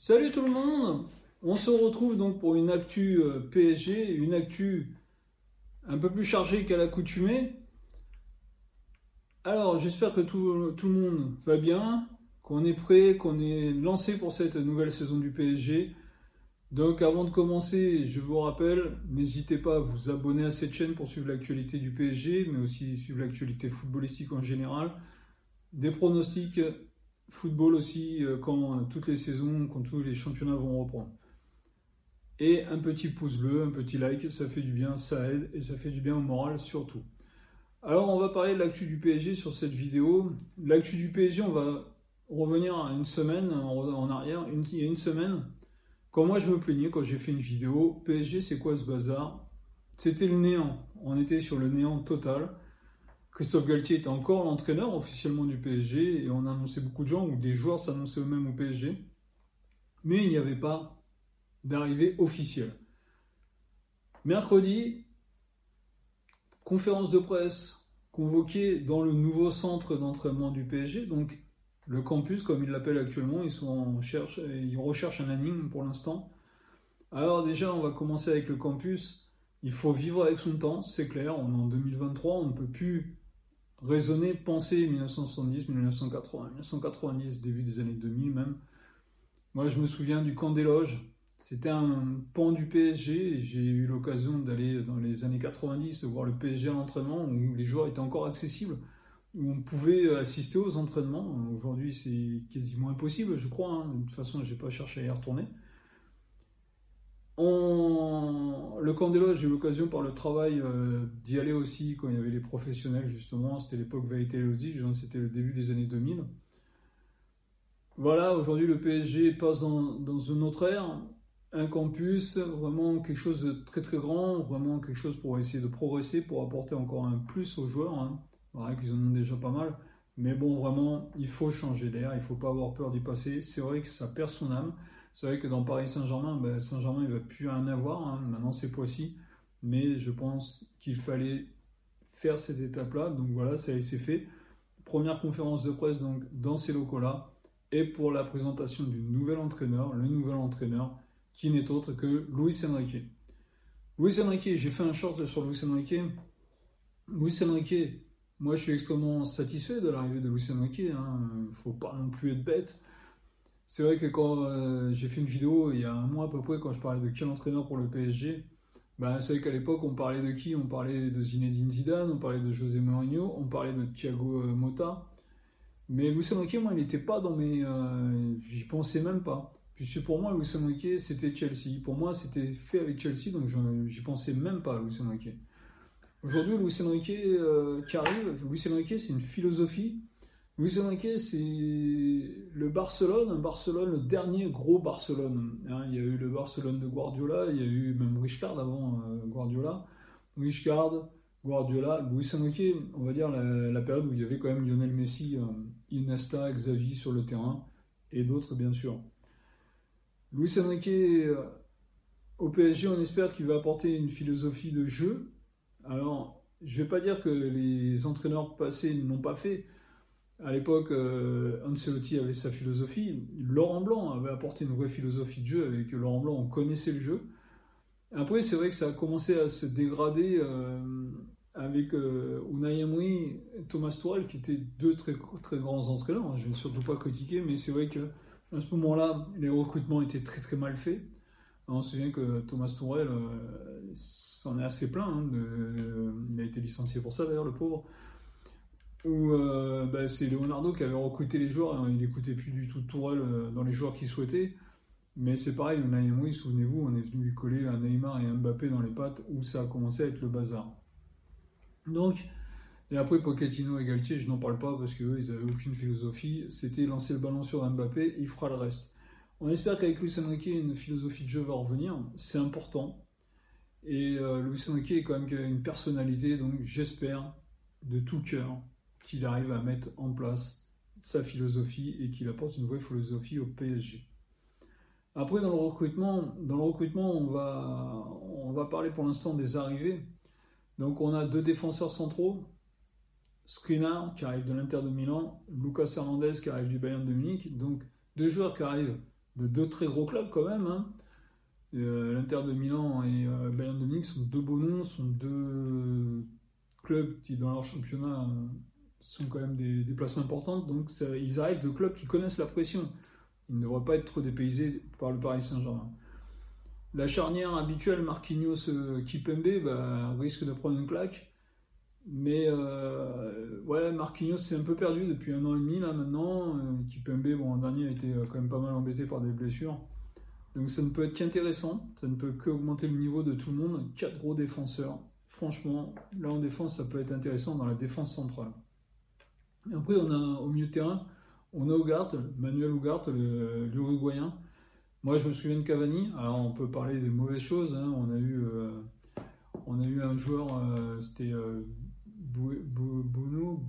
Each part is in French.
Salut tout le monde On se retrouve donc pour une actu euh, PSG, une actu un peu plus chargée qu'à l'accoutumée. Alors j'espère que tout, tout, le monde va bien, qu'on est prêt, qu'on est lancé pour cette nouvelle saison du PSG. Donc avant de commencer, je vous rappelle, n'hésitez pas à vous abonner à cette chaîne pour suivre l'actualité du PSG, mais aussi suivre l'actualité footballistique en général. Des pronostics football aussi euh, quand toutes les saisons, quand tous les championnats vont reprendre. Et un petit pouce bleu, un petit like, ça fait du bien, ça aide et ça fait du bien au moral surtout. Alors on va parler de l'actu du PSG sur cette vidéo. L'actu du PSG, on va revenir à une semaine en arrière, il y a une semaine, quand moi je me plaignais, quand j'ai fait une vidéo, PSG c'est quoi ce bazar? C'était le néant, on était sur le néant total. Christophe Galtier était encore l'entraîneur officiellement du PSG et on annonçait beaucoup de gens ou des joueurs s'annonçaient eux-mêmes au PSG. Mais il n'y avait pas d'arrivée officielle. Mercredi, conférence de presse convoquée dans le nouveau centre d'entraînement du PSG, donc le campus comme ils l'appellent actuellement, ils, sont en ils recherchent un énigme pour l'instant. Alors déjà, on va commencer avec le campus. Il faut vivre avec son temps, c'est clair. On est en 2023, on ne peut plus raisonner, penser 1970, 1980, 1990, début des années 2000 même. Moi, je me souviens du camp des loges. C'était un pan du PSG. J'ai eu l'occasion d'aller dans les années 90 voir le PSG à l'entraînement où les joueurs étaient encore accessibles, où on pouvait assister aux entraînements. Aujourd'hui, c'est quasiment impossible, je crois. Hein. De toute façon, je n'ai pas cherché à y retourner. Le camp des loges, j'ai eu l'occasion par le travail euh, d'y aller aussi quand il y avait les professionnels, justement. C'était l'époque Vaïté c'était le début des années 2000. Voilà, aujourd'hui le PSG passe dans, une autre ère, un campus, vraiment quelque chose de très très grand, vraiment quelque chose pour essayer de progresser, pour apporter encore un plus aux joueurs. Hein. Voilà, qu'ils en ont déjà pas mal. Mais bon, vraiment, il faut changer d'air, il ne faut pas avoir peur d'y passer. C'est vrai que ça perd son âme. C'est vrai que dans Paris Saint-Germain, ben, Saint-Germain il va plus en avoir. Hein. Maintenant c'est Poissy, mais je pense qu'il fallait faire cette étape-là. Donc voilà, ça été fait. Première conférence de presse donc dans ces locaux-là et pour la présentation du nouvel entraîneur, le nouvel entraîneur qui n'est autre que Luis Enrique. Luis Enrique, j'ai fait un short sur Luis Enrique. Luis Enrique, moi je suis extrêmement satisfait de l'arrivée de Luis Enrique. Il hein. ne faut pas non plus être bête. C'est vrai que quand euh, j'ai fait une vidéo il y a un mois à peu près, quand je parlais de qui entraîneur pour le PSG, ben, c'est vrai qu'à l'époque on parlait de qui? On parlait de Zinedine Zidane, on parlait de José Mourinho, on parlait de Thiago euh, Motta. Mais Luis moi, il n'était pas dans mes. Euh, j'y pensais même pas. Puisque pour moi, Luis Enrique, c'était Chelsea. Pour moi, c'était fait avec Chelsea, donc j'y pensais même pas, Luis Enrique. Aujourd'hui, Luis Enrique qui arrive, Luis Enrique, c'est une philosophie Luis Enrique, c'est le Barcelone, un Barcelone, le dernier gros Barcelone. Hein, il y a eu le Barcelone de Guardiola, il y a eu même Richard avant euh, Guardiola. Richard, Guardiola, Luis Enrique, on va dire la, période où il y avait quand même Lionel Messi, euh, Iniesta, Xavi sur le terrain, et d'autres bien sûr. Luis Enrique, euh, au PSG, on espère qu'il va apporter une philosophie de jeu. Alors, je ne vais pas dire que les entraîneurs passés ne l'ont pas fait, à l'époque, euh, Ancelotti avait sa philosophie. Laurent Blanc avait apporté une vraie philosophie de jeu avec Laurent Blanc, on connaissait le jeu. Après, c'est vrai que ça a commencé à se dégrader euh, avec euh, Unai Emery et Thomas Tuchel, qui étaient deux très, très grands entraîneurs. Je ne vais surtout pas critiquer, mais c'est vrai que à ce moment-là, les recrutements étaient très très mal faits. on se souvient que Thomas Tuchel s'en est assez plein. Hein, il a été licencié pour ça d'ailleurs, le pauvre où euh, bah, c'est Leonardo qui avait recruté les joueurs, hein, il n'écoutait plus du tout Tourelle euh, dans les joueurs qu'il souhaitait. Mais c'est pareil, Unai souvenez-vous, on est venu lui coller un Neymar et un Mbappé dans les pattes où ça a commencé à être le bazar. Donc, et après Pochettino et Galtier, je n'en parle pas parce qu'eux, ils n'avaient aucune philosophie. C'était lancer le ballon sur Mbappé, il fera le reste. On espère qu'avec Luis Enrique, une philosophie de jeu va revenir. C'est important. Et euh, Luis Enrique est quand même une personnalité, donc j'espère de tout cœur qu'il arrive à mettre en place sa philosophie et qu'il apporte une vraie philosophie au PSG. Après, dans le recrutement, dans le recrutement on, va, parler pour l'instant des arrivées. Donc, on a deux défenseurs centraux, Skriniar qui arrive de l'Inter de Milan, Lucas Hernandez qui arrive du Bayern de Munich. Donc, deux joueurs qui arrivent de deux très gros clubs quand même. Hein. L'Inter de Milan et Bayern de Munich sont deux beaux noms, sont deux clubs qui dans leur championnat sont quand même des, places importantes. Donc ils arrivent de clubs qui connaissent la pression. Ils ne devraient pas être trop dépaysés par le Paris Saint-Germain. La charnière habituelle Marquinhos-Kipembe bah, risque de prendre une claque. Mais euh, ouais, Marquinhos s'est un peu perdu depuis un an et demi là maintenant. Euh, Kipembe, bon, l'an dernier a été euh, quand même pas mal embêté par des blessures. Donc ça ne peut être qu'intéressant, ça ne peut qu'augmenter le niveau de tout le monde. Quatre gros défenseurs. Franchement, là en défense, ça peut être intéressant dans la défense centrale. Après, on a au milieu de terrain, on a Ugart, Manuel Ugart, l'Uruguayen. Moi, je me souviens de Cavani. Alors, on peut parler des mauvaises choses. Hein. On a eu, on a eu un joueur, c'était Bono,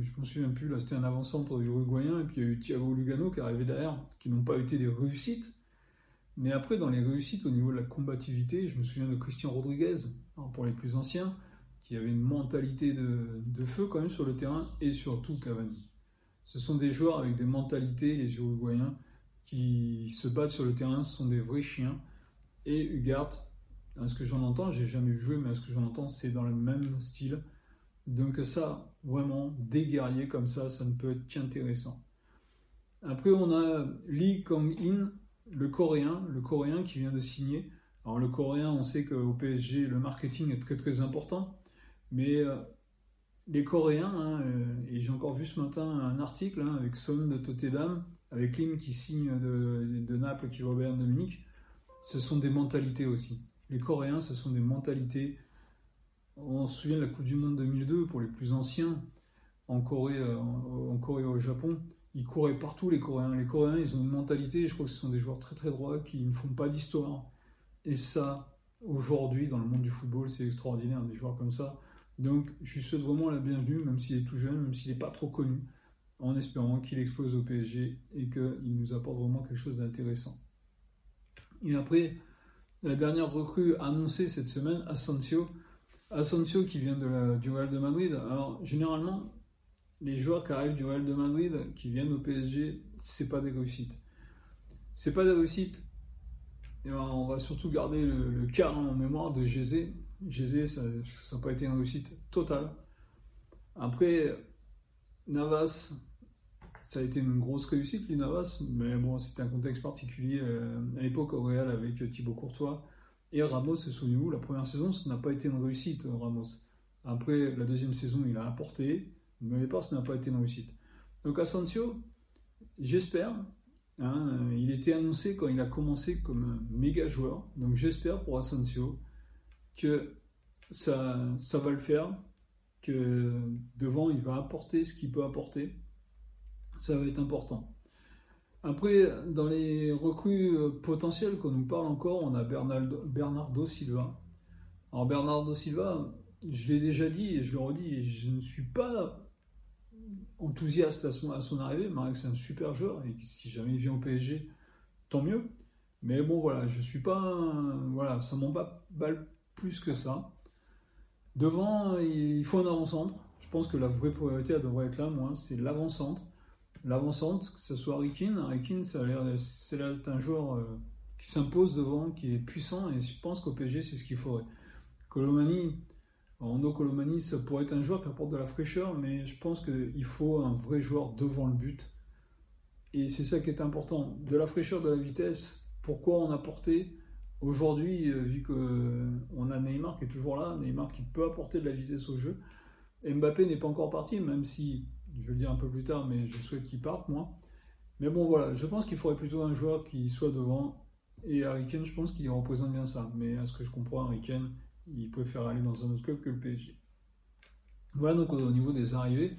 je me souviens plus, c'était un avant-centre uruguayen, et puis il y a eu Thiago Lugano qui est arrivé derrière, qui n'ont pas été des réussites. Mais après, dans les réussites au niveau de la combativité, je me souviens de Christian Rodriguez, pour les plus anciens, qui avait une mentalité de, feu quand même sur le terrain, et surtout Cavani. Ce sont des joueurs avec des mentalités, les Uruguayens, qui se battent sur le terrain, ce sont des vrais chiens. Et Ugart, à ce que j'en entends, j'ai jamais jouer, mais à ce que j'en entends, c'est dans le même style. Donc ça, vraiment, des guerriers comme ça, ça ne peut être qu'intéressant. Après, on a Lee Kong-in, le coréen, le coréen qui vient de signer. Alors le coréen, on sait qu'au PSG, le marketing est très très important, mais euh, les Coréens, hein, euh, et j'ai encore vu ce matin un article hein, avec Son de Tottenham, avec Lim qui signe de, Naples, qui va au Bayern de Munich, ce sont des mentalités aussi. Les Coréens, ce sont des mentalités on se souvient de la Coupe du Monde 2002 pour les plus anciens en Corée, euh, en au Japon. Ils couraient partout les Coréens. Les Coréens, ils ont une mentalité, je crois que ce sont des joueurs très très droits qui ne font pas d'histoire. Et ça, aujourd'hui, dans le monde du football, c'est extraordinaire, des joueurs comme ça. Donc, je lui souhaite vraiment la bienvenue, même s'il est tout jeune, même s'il n'est pas trop connu, en espérant qu'il explose au PSG et qu'il nous apporte vraiment quelque chose d'intéressant. Et après, la dernière recrue annoncée cette semaine, Asensio, Asensio qui vient du Real de Madrid. Alors, généralement, les joueurs qui arrivent du Real de Madrid, qui viennent au PSG, c'est pas des réussites. C'est pas des réussites. Et on va surtout garder le, cas en mémoire de Gézé. Gézé, ça n'a pas été une réussite totale. Après, Navas, ça a été une grosse réussite, lui, Navas, mais bon, c'était un contexte particulier euh, à l'époque au Real avec Thibaut Courtois. Et Ramos, souvenez-vous, la première saison, ce n'a pas été une réussite, Ramos. Après, la deuxième saison, il a apporté, mais au départ, ce n'a pas été une réussite. Donc Asensio, j'espère, hein, il était annoncé quand il a commencé comme un méga joueur, donc j'espère pour Asensio que ça, ça va le faire, que devant, il va apporter ce qu'il peut apporter. Ça va être important. Après, dans les recrues euh, potentielles qu'on nous parle encore, on a Bernardo, Silva. Alors Bernardo Silva, je l'ai déjà dit et je le redis, je ne suis pas enthousiaste à son, arrivée, mais c'est un super joueur et si jamais il vient au PSG, tant mieux. Mais bon voilà, je suis pas, voilà, ça m'emballe plus que ça. Devant, il faut un avant-centre. Je pense que la vraie priorité elle devrait être là, moi, c'est l'avant-centre l'avancante, que ce soit Rikin. Rikin, d'être un joueur euh, qui s'impose devant, qui est puissant, et je pense qu'au PSG, c'est ce qu'il faudrait. Colomani, Rondo Colomani, ça pourrait être un joueur qui apporte de la fraîcheur, mais je pense qu'il faut un vrai joueur devant le but. Et c'est ça qui est important. De la fraîcheur, de la vitesse. Pourquoi on a porté aujourd'hui, euh, vu qu'on euh, a Neymar qui est toujours là, Neymar qui peut apporter de la vitesse au jeu. Mbappé n'est pas encore parti, même si je vais le dire un peu plus tard, mais je souhaite qu'il parte, moi. Mais bon, voilà, je pense qu'il faudrait plutôt un joueur qui soit devant. Et Harry Kane, je pense qu'il représente bien ça. Mais à ce que je comprends, Harry Kane, il préfère aller dans un autre club que le PSG. Voilà donc au niveau des arrivées.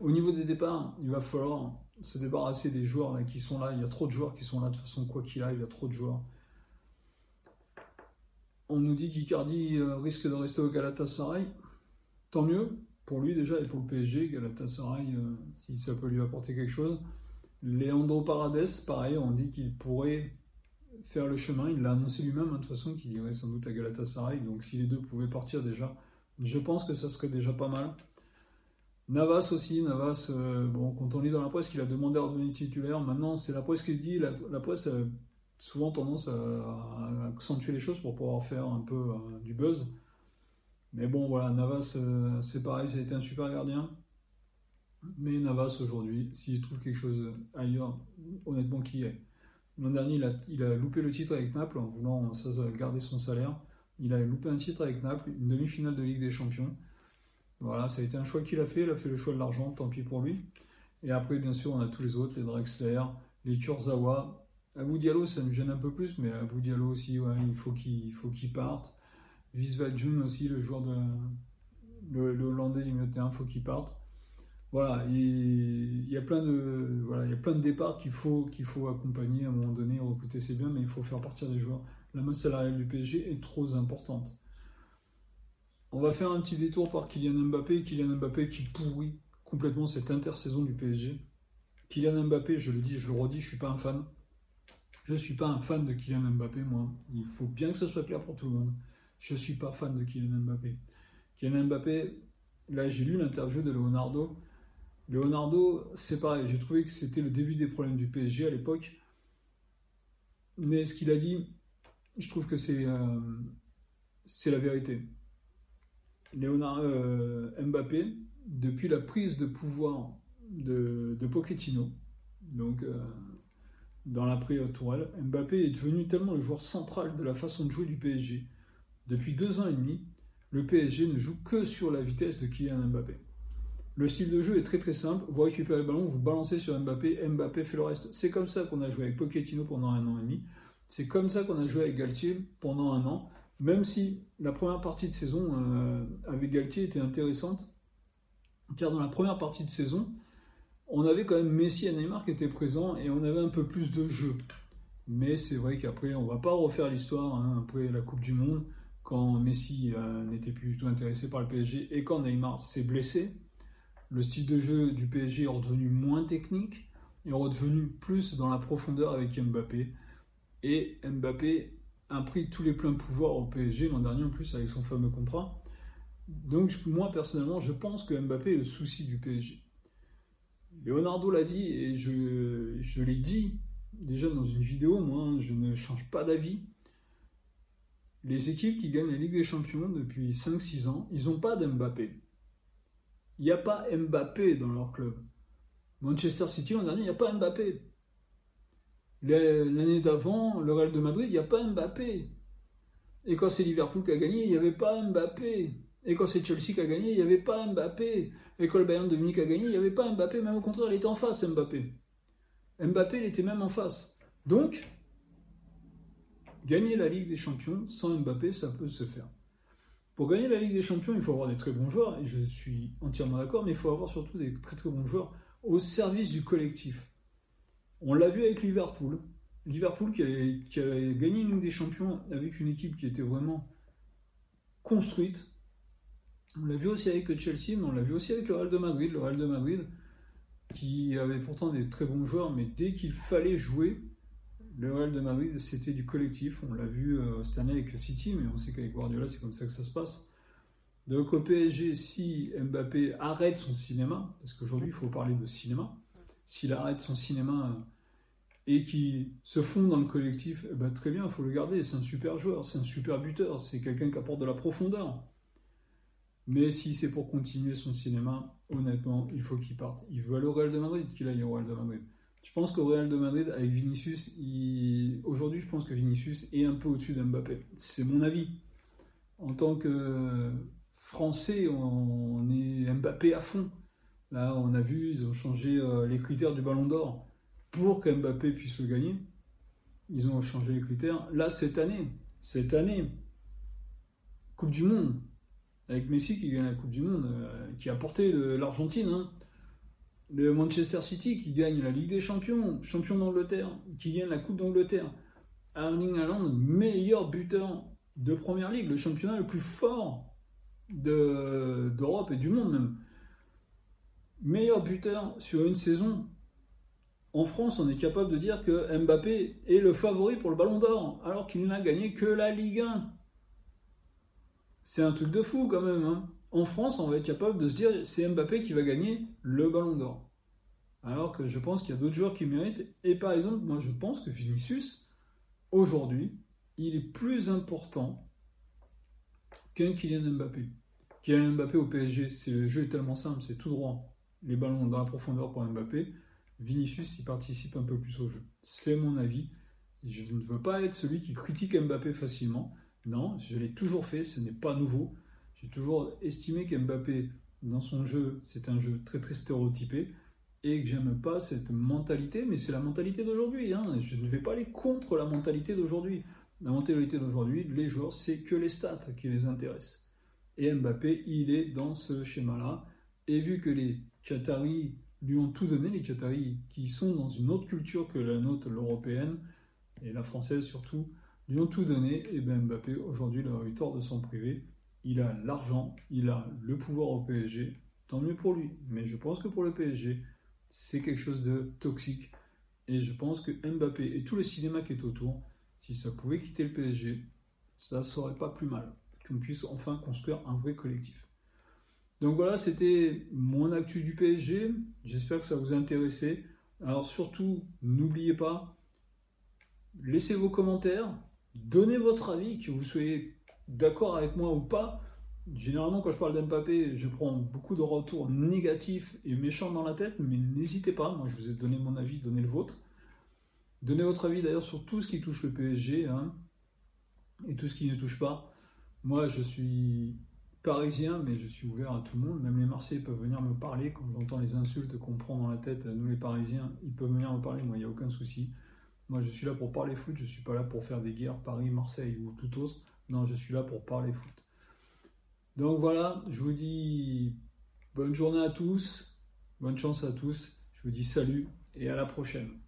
Au niveau des départs, il va falloir se débarrasser des joueurs qui sont là. Il y a trop de joueurs qui sont là. De toute façon, quoi qu'il arrive, il y a trop de joueurs. On nous dit qu'Icardi euh, risque de rester au Galatasaray. Tant mieux pour lui déjà et pour le PSG, Galatasaray, euh, si ça peut lui apporter quelque chose. Leandro Paredes, pareil, on dit qu'il pourrait faire le chemin. Il l'a annoncé lui-même, hein, de toute façon, qu'il irait sans doute à Galatasaray. Donc si les deux pouvaient partir déjà, je pense que ça serait déjà pas mal. Navas aussi, Navas, euh, bon, quand on lit dans la presse qu'il a demandé à redevenir titulaire, maintenant c'est la presse qui dit, la, presse souvent tendance à, accentuer les choses pour pouvoir faire un peu euh, du buzz. Mais bon, voilà, Navas, euh, c'est pareil, ça a été un super gardien. Mais Navas aujourd'hui, s'il trouve quelque chose ailleurs, honnêtement, qui est. L'an dernier, il a, loupé le titre avec Naples en voulant garder son salaire. Il a loupé un titre avec Naples, une demi-finale de Ligue des Champions. Voilà, ça a été un choix qu'il a fait. Il a fait le choix de l'argent, tant pis pour lui. Et après, bien sûr, on a tous les autres, les Drexler, les Kurzawa. Abou Diallo, ça me gêne un peu plus, mais Abou Diallo aussi, ouais, il faut qu'il faut qu'il parte. Aussi, le joueur de le, le Hollandais du milieu faut qu'il parte. Voilà, il, y a plein de voilà, il y a plein de départs qu'il faut qu'il faut accompagner à un moment donné, recruter c'est bien, mais il faut faire partir des joueurs. La masse salariale du PSG est trop importante. On va faire un petit détour par Kylian Mbappé, Kylian Mbappé qui pourrit complètement cette intersaison du PSG. Kylian Mbappé, je le dis, je le redis, je suis pas un fan. Je suis pas un fan de Kylian Mbappé, moi. Il faut bien que ce soit clair pour tout le monde. Je suis pas fan de Kylian Mbappé. Kylian Mbappé, là j'ai lu l'interview de Leonardo. Leonardo, c'est pareil, j'ai trouvé que c'était le début des problèmes du PSG à l'époque. Mais ce qu'il a dit, je trouve que c'est euh, la vérité. Leonardo euh, Mbappé, depuis la prise de pouvoir de, de Pochettino, donc euh, dans l'après tourelle, Mbappé est devenu tellement le joueur central de la façon de jouer du PSG. Depuis deux ans et demi, le PSG ne joue que sur la vitesse de Kylian Mbappé. Le style de jeu est très très simple. Vous récupérez le ballon, vous balancez sur Mbappé, Mbappé fait le reste. C'est comme ça qu'on a joué avec Pochettino pendant un an et demi. C'est comme ça qu'on a joué avec Galtier pendant un an. Même si la première partie de saison euh, avec Galtier était intéressante, car dans la première partie de saison, on avait quand même Messi et Neymar qui étaient présents et on avait un peu plus de jeu. Mais c'est vrai qu'après, on va pas refaire l'histoire hein, après la Coupe du Monde, quand Messi euh, n'était plus du tout intéressé par le PSG et quand Neymar s'est blessé. Le style de jeu du PSG est redevenu moins technique et redevenu plus dans la profondeur avec Mbappé. Et Mbappé a pris tous les pleins pouvoirs au PSG l'an dernier en plus avec son fameux contrat. Donc moi personnellement je pense que Mbappé est le souci du PSG. Leonardo l'a dit et je, l'ai dit déjà dans une vidéo, moi je ne change pas d'avis. Les équipes qui gagnent la Ligue des Champions depuis 5-6 ans, ils n'ont pas d'Mbappé. Il n'y a pas Mbappé dans leur club. Manchester City l'an dernier, il n'y a pas Mbappé. L'année d'avant, le Real de Madrid, il n'y a pas Mbappé. Et quand c'est Liverpool qui a gagné, il n'y avait pas Mbappé. Et quand c'est Chelsea qui a gagné, il n'y avait pas Mbappé. Et quand le Bayern de Munich a gagné, il n'y avait pas Mbappé. Même au contraire, il était en face, Mbappé. Mbappé, il était même en face. Donc, gagner la Ligue des Champions sans Mbappé, ça peut se faire. Pour gagner la Ligue des Champions, il faut avoir des très bons joueurs, et je suis entièrement d'accord, mais il faut avoir surtout des très très bons joueurs au service du collectif. On l'a vu avec Liverpool. Liverpool qui a, gagné une Ligue des Champions avec une équipe qui était vraiment construite. On l'a vu aussi avec Chelsea, mais on l'a vu aussi avec le Real de Madrid. Le Real de Madrid qui avait pourtant des très bons joueurs, mais dès qu'il fallait jouer, le Real de Madrid, c'était du collectif. On l'a vu euh, cette année avec City, mais on sait qu'avec Guardiola, c'est comme ça que ça se passe. Donc au PSG, si Mbappé arrête son cinéma, parce qu'aujourd'hui, il faut parler de cinéma, s'il arrête son cinéma euh, et qu'il se fond dans le collectif, eh ben, très bien, il faut le garder. C'est un super joueur, c'est un super buteur, c'est quelqu'un qui apporte de la profondeur. Mais si c'est pour continuer son cinéma, honnêtement, il faut qu'il parte. Il veut aller au Real de Madrid, qu'il aille au Real de Madrid. Je pense qu'au Real de Madrid, avec Vinicius, aujourd'hui, je pense que Vinicius est un peu au-dessus d'Mbappé. C'est mon avis. En tant que Français, on est Mbappé à fond. Là, on a vu, ils ont changé euh, les critères du Ballon d'Or pour qu'Mbappé puisse le gagner. Ils ont changé les critères. Là, cette année, cette année, Coupe du Monde, avec Messi qui gagne la Coupe du Monde, euh, qui a porté l'Argentine. Hein le Manchester City qui gagne la Ligue des Champions, champion d'Angleterre, qui gagne la Coupe d'Angleterre. Erling Haaland, meilleur buteur de Première Ligue, le championnat le plus fort d'Europe et du monde même. Meilleur buteur sur une saison. En France, on est capable de dire que Mbappé est le favori pour le Ballon d'Or, alors qu'il n'a gagné que la Ligue 1. C'est un truc de fou quand même. Hein. En France, on va être capable de se dire c'est Mbappé qui va gagner le ballon d'or. Alors que je pense qu'il y a d'autres joueurs qui méritent. Et par exemple, moi je pense que Vinicius, aujourd'hui, il est plus important qu'un Kylian Mbappé. Kylian Mbappé au PSG, le jeu est tellement simple, c'est tout droit. Les ballons dans la profondeur pour Mbappé. Vinicius y participe un peu plus au jeu. C'est mon avis. Je ne veux pas être celui qui critique Mbappé facilement. Non, je l'ai toujours fait, ce n'est pas nouveau. J'ai toujours estimé qu'Mbappé, dans son jeu, c'est un jeu très très stéréotypé et que j'aime pas cette mentalité, mais c'est la mentalité d'aujourd'hui. Hein. Je ne vais pas aller contre la mentalité d'aujourd'hui. La mentalité d'aujourd'hui, les joueurs, c'est que les stats qui les intéressent. Et Mbappé, il est dans ce schéma-là. Et vu que les Qataris lui ont tout donné, les Qataris qui sont dans une autre culture que la nôtre, l'européenne, et la française surtout, lui ont tout donné, et bien Mbappé, aujourd'hui, il a eu tort de s'en priver. Il a l'argent, il a le pouvoir au PSG, tant mieux pour lui. Mais je pense que pour le PSG, c'est quelque chose de toxique. Et je pense que Mbappé et tout le cinéma qui est autour, si ça pouvait quitter le PSG, ça serait pas plus mal. Qu'on puisse enfin construire un vrai collectif. Donc voilà, c'était mon actu du PSG. J'espère que ça vous a intéressé. Alors surtout, n'oubliez pas, laissez vos commentaires, donnez votre avis, que vous soyez d'accord avec moi ou pas. Généralement, quand je parle d'Mbappé, je prends beaucoup de retours négatifs et méchants dans la tête, mais n'hésitez pas, moi je vous ai donné mon avis, donnez le vôtre. Donnez votre avis d'ailleurs sur tout ce qui touche le PSG hein, et tout ce qui ne touche pas. Moi, je suis parisien, mais je suis ouvert à tout le monde. Même les Marseillais peuvent venir me parler. Quand j'entends les insultes qu'on prend dans la tête, nous les Parisiens, ils peuvent venir me parler. Moi, il n'y a aucun souci. Moi, je suis là pour parler foot. Je ne suis pas là pour faire des guerres Paris, Marseille ou tout autre. Non, je suis là pour parler foot. Donc voilà, je vous dis bonne journée à tous, bonne chance à tous. Je vous dis salut et à la prochaine.